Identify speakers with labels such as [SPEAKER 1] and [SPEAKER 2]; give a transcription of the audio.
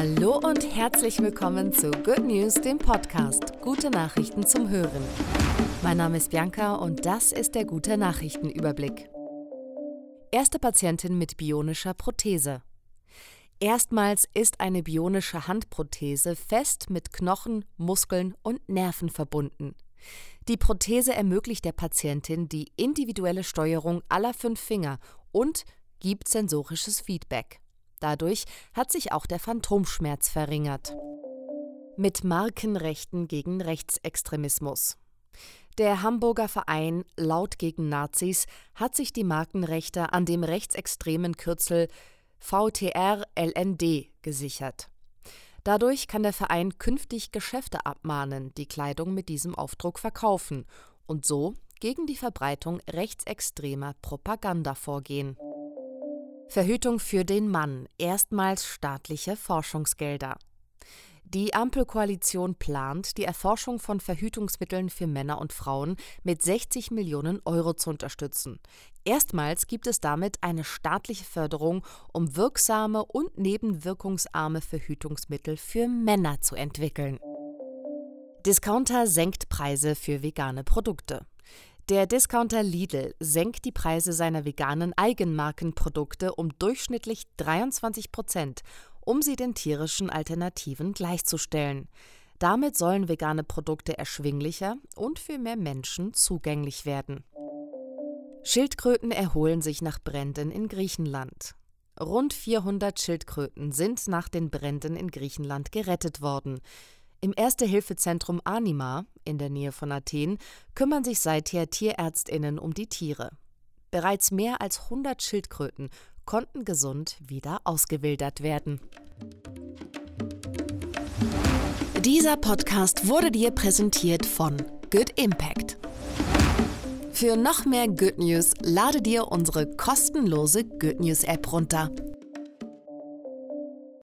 [SPEAKER 1] Hallo und herzlich willkommen zu Good News, dem Podcast Gute Nachrichten zum Hören. Mein Name ist Bianca und das ist der gute Nachrichtenüberblick. Erste Patientin mit bionischer Prothese. Erstmals ist eine bionische Handprothese fest mit Knochen, Muskeln und Nerven verbunden. Die Prothese ermöglicht der Patientin die individuelle Steuerung aller fünf Finger und gibt sensorisches Feedback. Dadurch hat sich auch der Phantomschmerz verringert. Mit Markenrechten gegen Rechtsextremismus. Der Hamburger Verein Laut gegen Nazis hat sich die Markenrechte an dem rechtsextremen Kürzel VTR-LND gesichert. Dadurch kann der Verein künftig Geschäfte abmahnen, die Kleidung mit diesem Aufdruck verkaufen und so gegen die Verbreitung rechtsextremer Propaganda vorgehen. Verhütung für den Mann, erstmals staatliche Forschungsgelder. Die Ampelkoalition plant, die Erforschung von Verhütungsmitteln für Männer und Frauen mit 60 Millionen Euro zu unterstützen. Erstmals gibt es damit eine staatliche Förderung, um wirksame und nebenwirkungsarme Verhütungsmittel für Männer zu entwickeln. Discounter senkt Preise für vegane Produkte. Der Discounter Lidl senkt die Preise seiner veganen Eigenmarkenprodukte um durchschnittlich 23 Prozent, um sie den tierischen Alternativen gleichzustellen. Damit sollen vegane Produkte erschwinglicher und für mehr Menschen zugänglich werden. Schildkröten erholen sich nach Bränden in Griechenland. Rund 400 Schildkröten sind nach den Bränden in Griechenland gerettet worden. Im Erste-Hilfe-Zentrum Anima in der Nähe von Athen kümmern sich seither Tierärztinnen um die Tiere. Bereits mehr als 100 Schildkröten konnten gesund wieder ausgewildert werden. Dieser Podcast wurde dir präsentiert von Good Impact. Für noch mehr Good News lade dir unsere kostenlose Good News App runter